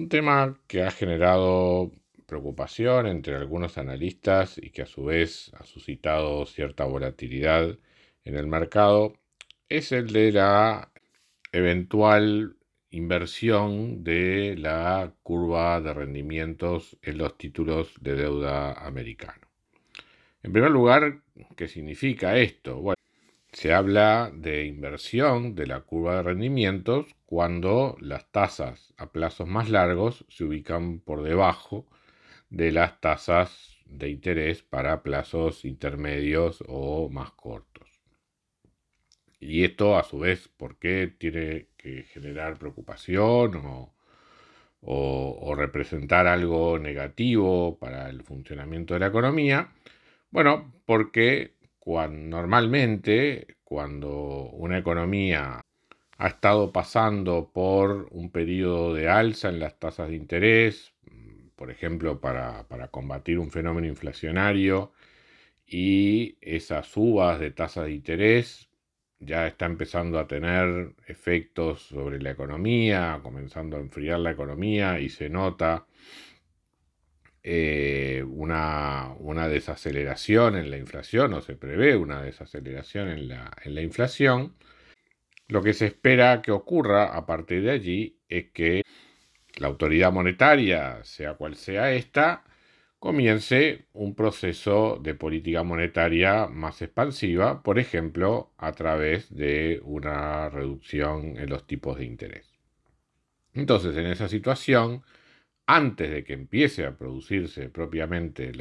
Un tema que ha generado preocupación entre algunos analistas y que a su vez ha suscitado cierta volatilidad en el mercado es el de la eventual inversión de la curva de rendimientos en los títulos de deuda americano. En primer lugar, ¿qué significa esto? Bueno, se habla de inversión de la curva de rendimientos cuando las tasas a plazos más largos se ubican por debajo de las tasas de interés para plazos intermedios o más cortos. Y esto a su vez, ¿por qué tiene que generar preocupación o, o representar algo negativo para el funcionamiento de la economía? Bueno, porque normalmente cuando una economía ha estado pasando por un periodo de alza en las tasas de interés, por ejemplo, para, para combatir un fenómeno inflacionario, y esas subas de tasas de interés ya está empezando a tener efectos sobre la economía, comenzando a enfriar la economía y se nota eh, una, una, desaceleración en la inflación o se prevé una desaceleración en la, en la inflación, lo que se espera que ocurra a partir de allí es que la autoridad monetaria, sea cual sea esta, comience un proceso de política monetaria más expansiva, por ejemplo, a través de una reducción en los tipos de interés. Entonces, en esa situación, antes de que empiece a producirse propiamente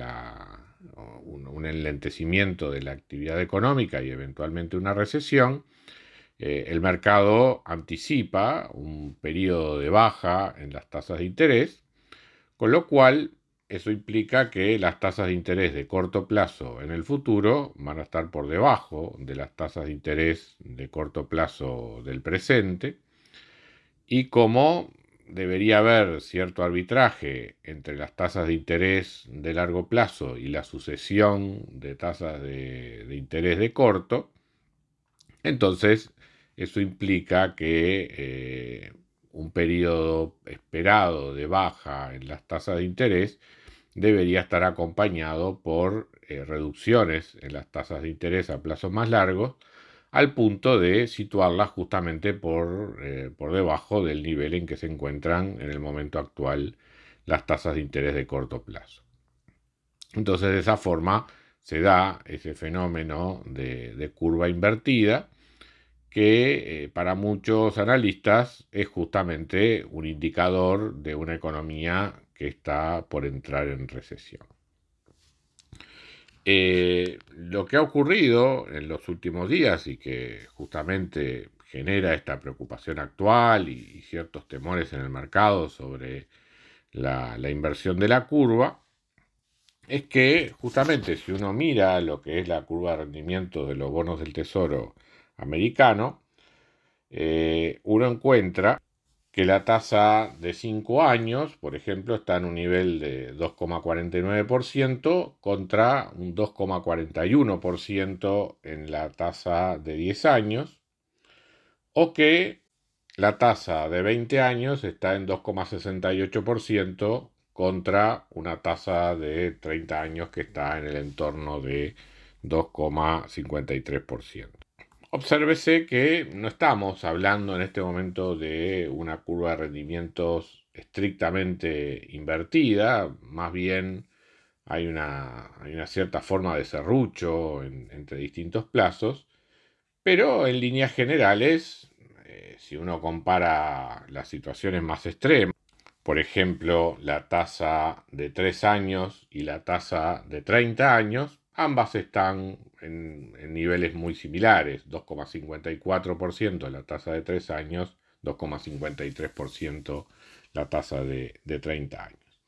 un, enlentecimiento de la actividad económica y eventualmente una recesión, eh, el mercado anticipa un periodo de baja en las tasas de interés, con lo cual eso implica que las tasas de interés de corto plazo en el futuro van a estar por debajo de las tasas de interés de corto plazo del presente. Y como debería haber cierto arbitraje entre las tasas de interés de largo plazo y la sucesión de tasas de, interés de corto, entonces eso implica que eh, un periodo esperado de baja en las tasas de interés debería estar acompañado por eh, reducciones en las tasas de interés a plazos más largos, al punto de situarlas justamente por, eh, por debajo del nivel en que se encuentran en el momento actual las tasas de interés de corto plazo. Entonces, de esa forma se da ese fenómeno de, curva invertida que eh, para muchos analistas es justamente un indicador de una economía que está por entrar en recesión. Eh, lo que ha ocurrido en los últimos días y que justamente genera esta preocupación actual y, ciertos temores en el mercado sobre la, inversión de la curva, es que justamente si uno mira lo que es la curva de rendimiento de los bonos del tesoro americano, eh, uno encuentra que la tasa de 5 años, por ejemplo, está en un nivel de 2,49% contra un 2,41% en la tasa de 10 años, o que la tasa de 20 años está en 2,68% contra una tasa de 30 años que está en el entorno de 2,53%. Obsérvese que no estamos hablando en este momento de una curva de rendimientos estrictamente invertida, más bien hay una, una cierta forma de serrucho entre distintos plazos, pero en líneas generales, eh, si uno compara las situaciones más extremas, por ejemplo, la tasa de 3 años y la tasa de 30 años, ambas están en, niveles muy similares, 2,54% la tasa de 3 años, 2,53% la tasa de, 30 años.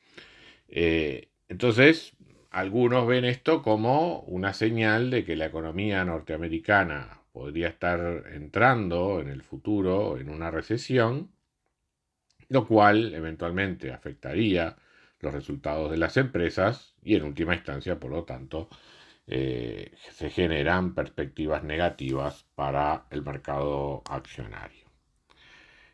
Eh, entonces, algunos ven esto como una señal de que la economía norteamericana podría estar entrando en el futuro en una recesión, lo cual eventualmente afectaría los resultados de las empresas y en última instancia, por lo tanto, eh, se generan perspectivas negativas para el mercado accionario.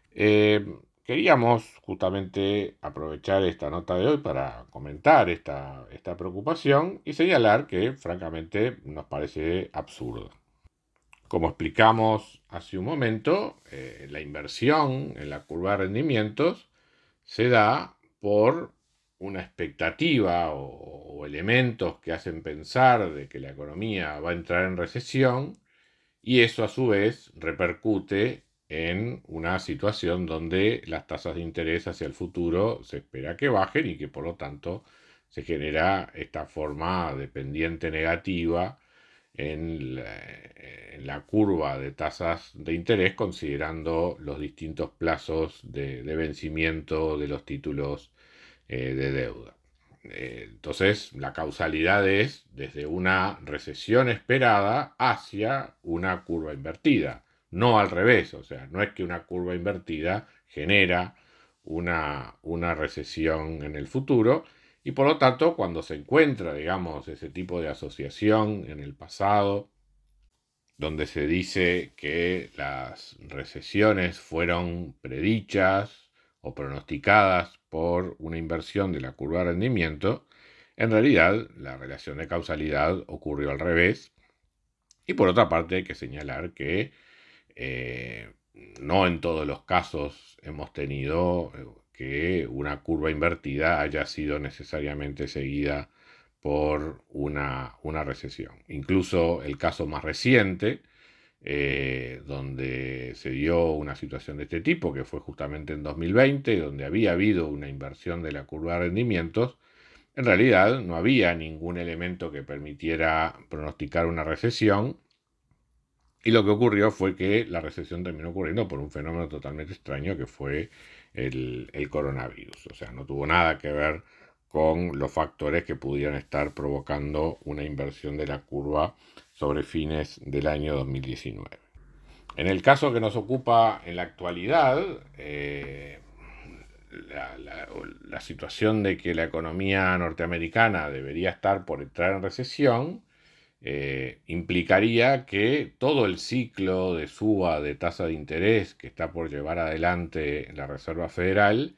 Eh, queríamos justamente aprovechar esta nota de hoy para comentar esta, esta preocupación y señalar que francamente nos parece absurdo. Como explicamos hace un momento, eh, la inversión en la curva de rendimientos se da por una expectativa o, elementos que hacen pensar de que la economía va a entrar en recesión y eso a su vez repercute en una situación donde las tasas de interés hacia el futuro se espera que bajen y que por lo tanto se genera esta forma de pendiente negativa en la, curva de tasas de interés considerando los distintos plazos de, vencimiento de los títulos eh, de deuda. Eh, entonces, la causalidad es desde una recesión esperada hacia una curva invertida no al revés, o sea, no es que una curva invertida genera una, una recesión en el futuro y por lo tanto cuando se encuentra, digamos, ese tipo de asociación en el pasado, donde se dice que las recesiones fueron predichas o pronosticadas por una inversión de la curva de rendimiento, en realidad la relación de causalidad ocurrió al revés. Y por otra parte hay que señalar que eh, no en todos los casos hemos tenido eh, que una curva invertida haya sido necesariamente seguida por una, recesión. Incluso el caso más reciente, eh, donde se dio una situación de este tipo, que fue justamente en 2020, donde había habido una inversión de la curva de rendimientos, en realidad no había ningún elemento que permitiera pronosticar una recesión y lo que ocurrió fue que la recesión terminó ocurriendo por un fenómeno totalmente extraño que fue el, coronavirus. O sea, no tuvo nada que ver con los factores que pudieran estar provocando una inversión de la curva sobre fines del año 2019. En el caso que nos ocupa en la actualidad, eh, la, situación de que la economía norteamericana debería estar por entrar en recesión eh, implicaría que todo el ciclo de suba de tasa de interés que está por llevar adelante la Reserva Federal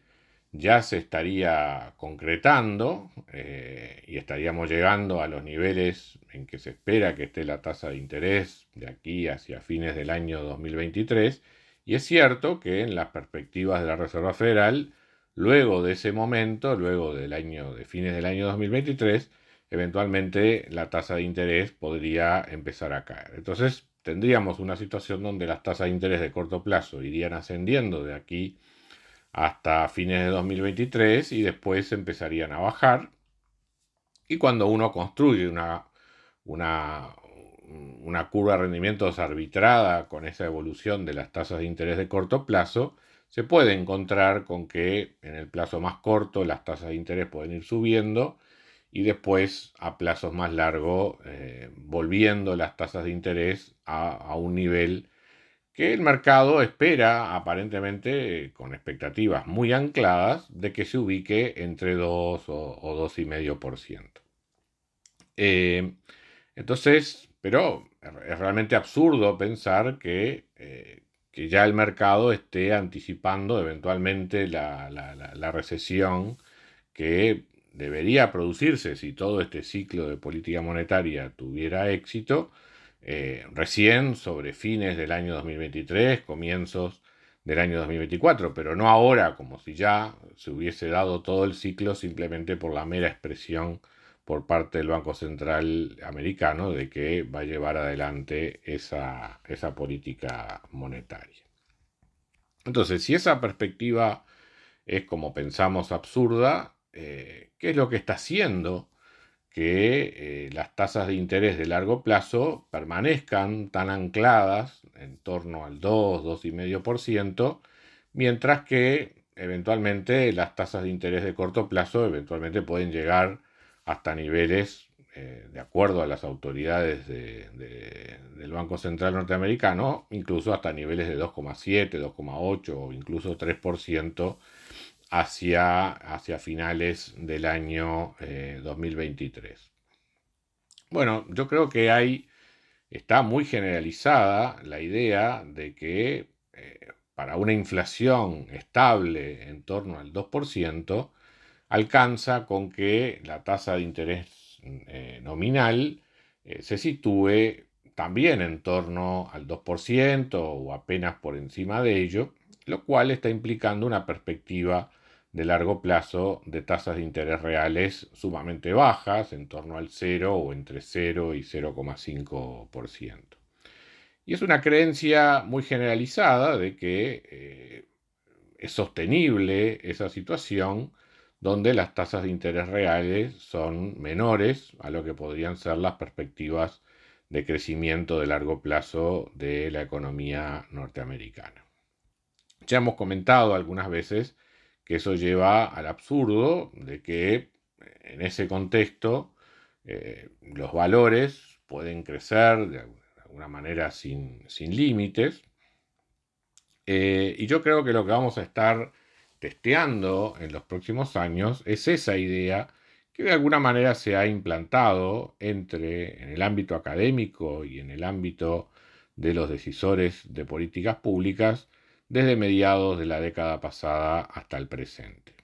ya se estaría concretando eh, y estaríamos llegando a los niveles en que se espera que esté la tasa de interés de aquí hacia fines del año 2023. Y es cierto que en las perspectivas de la Reserva Federal, luego de ese momento, luego del año de fines del año 2023, eventualmente la tasa de interés podría empezar a caer. Entonces tendríamos una situación donde las tasas de interés de corto plazo irían ascendiendo de aquí hasta fines de 2023 y después empezarían a bajar. Y cuando uno construye una, una, curva de rendimientos arbitrada con esa evolución de las tasas de interés de corto plazo, se puede encontrar con que en el plazo más corto las tasas de interés pueden ir subiendo y después a plazos más largos eh, volviendo las tasas de interés a, un nivel que el mercado espera aparentemente con expectativas muy ancladas de que se ubique entre 2 o, 2,5%. Eh, entonces, pero es realmente absurdo pensar que, eh, que, ya el mercado esté anticipando eventualmente la, la recesión que debería producirse si todo este ciclo de política monetaria tuviera éxito, eh, recién sobre fines del año 2023, comienzos del año 2024, pero no ahora como si ya se hubiese dado todo el ciclo simplemente por la mera expresión por parte del Banco Central americano de que va a llevar adelante esa, esa política monetaria. Entonces, si esa perspectiva es como pensamos absurda, eh, qué es lo que está haciendo que eh, las tasas de interés de largo plazo permanezcan tan ancladas en torno al 2, 2,5%, mientras que eventualmente las tasas de interés de corto plazo eventualmente pueden llegar hasta niveles, eh, de acuerdo a las autoridades del Banco Central norteamericano, incluso hasta niveles de 2,7, 2,8 o incluso 3% hacia, hacia finales del año 2023. Eh, bueno, yo creo que hay, está muy generalizada la idea de que eh, para una inflación estable en torno al 2%, alcanza con que la tasa de interés eh, nominal se sitúe también en torno al 2% o apenas por encima de ello, lo cual está implicando una perspectiva de largo plazo de tasas de interés reales sumamente bajas, en torno al 0 o entre 0 y 0,5%. Y es una creencia muy generalizada de que eh, es sostenible esa situación donde las tasas de interés reales son menores a lo que podrían ser las perspectivas de crecimiento de largo plazo de la economía norteamericana. Ya hemos comentado algunas veces que eso lleva al absurdo de que en ese contexto eh, los valores pueden crecer de alguna manera sin, límites. Eh, y yo creo que lo que vamos a estar testeando en los próximos años es esa idea que de alguna manera se ha implantado entre en el ámbito académico y en el ámbito de los decisores de políticas públicas desde mediados de la década pasada hasta el presente.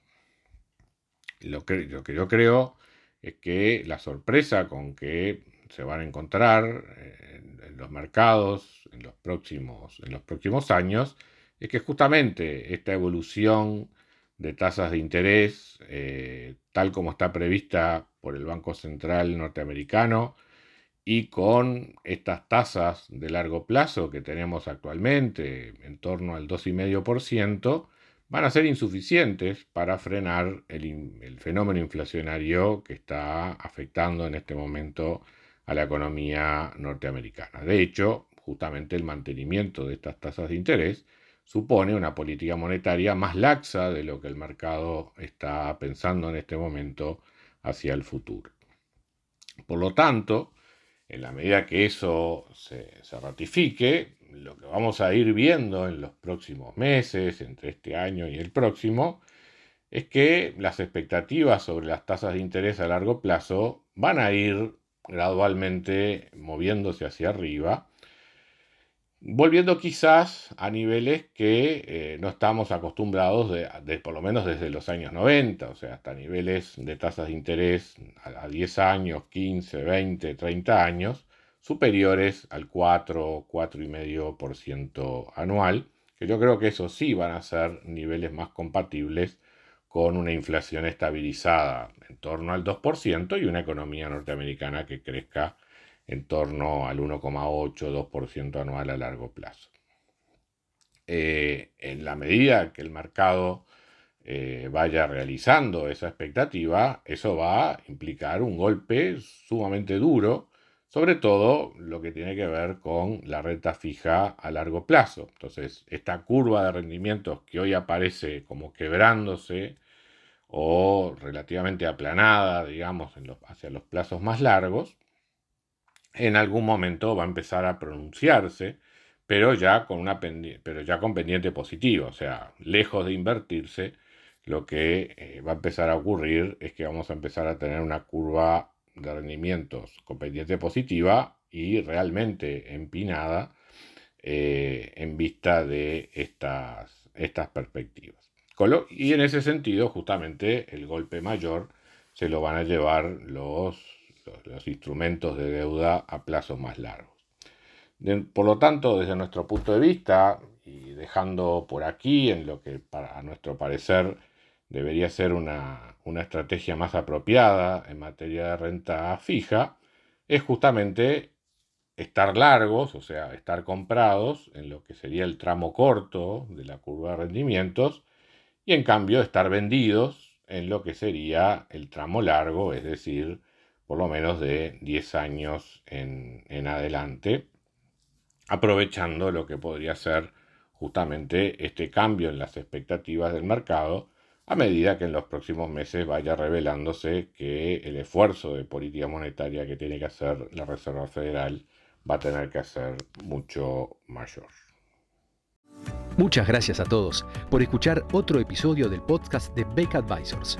Lo que, yo creo es que la sorpresa con que se van a encontrar eh, en, los mercados en los, próximos, años es que justamente esta evolución de tasas de interés, eh, tal como está prevista por el Banco Central norteamericano, y con estas tasas de largo plazo que tenemos actualmente, en torno al 2,5%, van a ser insuficientes para frenar el, fenómeno inflacionario que está afectando en este momento a la economía norteamericana. De hecho, justamente el mantenimiento de estas tasas de interés supone una política monetaria más laxa de lo que el mercado está pensando en este momento hacia el futuro. Por lo tanto, en la medida que eso se, ratifique, lo que vamos a ir viendo en los próximos meses, entre este año y el próximo, es que las expectativas sobre las tasas de interés a largo plazo van a ir gradualmente moviéndose hacia arriba volviendo quizás a niveles que eh, no estamos acostumbrados, de, por lo menos desde los años 90, o sea, hasta niveles de tasas de interés a, 10 años, 15, 20, 30 años, superiores al 4, 4,5% anual, que yo creo que eso sí van a ser niveles más compatibles con una inflación estabilizada en torno al 2% y una economía norteamericana que crezca en torno al 1,8-2% anual a largo plazo. Eh, en la medida que el mercado eh, vaya realizando esa expectativa, eso va a implicar un golpe sumamente duro, sobre todo lo que tiene que ver con la renta fija a largo plazo. Entonces, esta curva de rendimientos que hoy aparece como quebrándose o relativamente aplanada, digamos, hacia los plazos más largos, en algún momento va a empezar a pronunciarse, pero ya con, una pero ya con pendiente o sea, lejos de invertirse, lo que eh, va a empezar a ocurrir es que vamos a empezar a tener una curva de rendimientos con pendiente positiva y realmente empinada eh, en vista de estas, estas perspectivas. Y en ese sentido, justamente el golpe mayor se lo van a llevar los los instrumentos de deuda a plazos más largos. por lo tanto, desde nuestro punto de vista, y dejando por aquí en lo que para, a nuestro parecer debería ser una, una estrategia más apropiada en materia de renta fija, es justamente estar largos, o sea, estar comprados en lo que sería el tramo corto de la curva de rendimientos, y en cambio estar vendidos en lo que sería el tramo largo, es decir, por lo menos de 10 años en, adelante, aprovechando lo que podría ser justamente este cambio en las expectativas del mercado a medida que en los próximos meses vaya revelándose que el esfuerzo de política monetaria que tiene que hacer la Reserva Federal va a tener que ser mucho mayor. Muchas gracias a todos por escuchar otro episodio del podcast de Beck Advisors.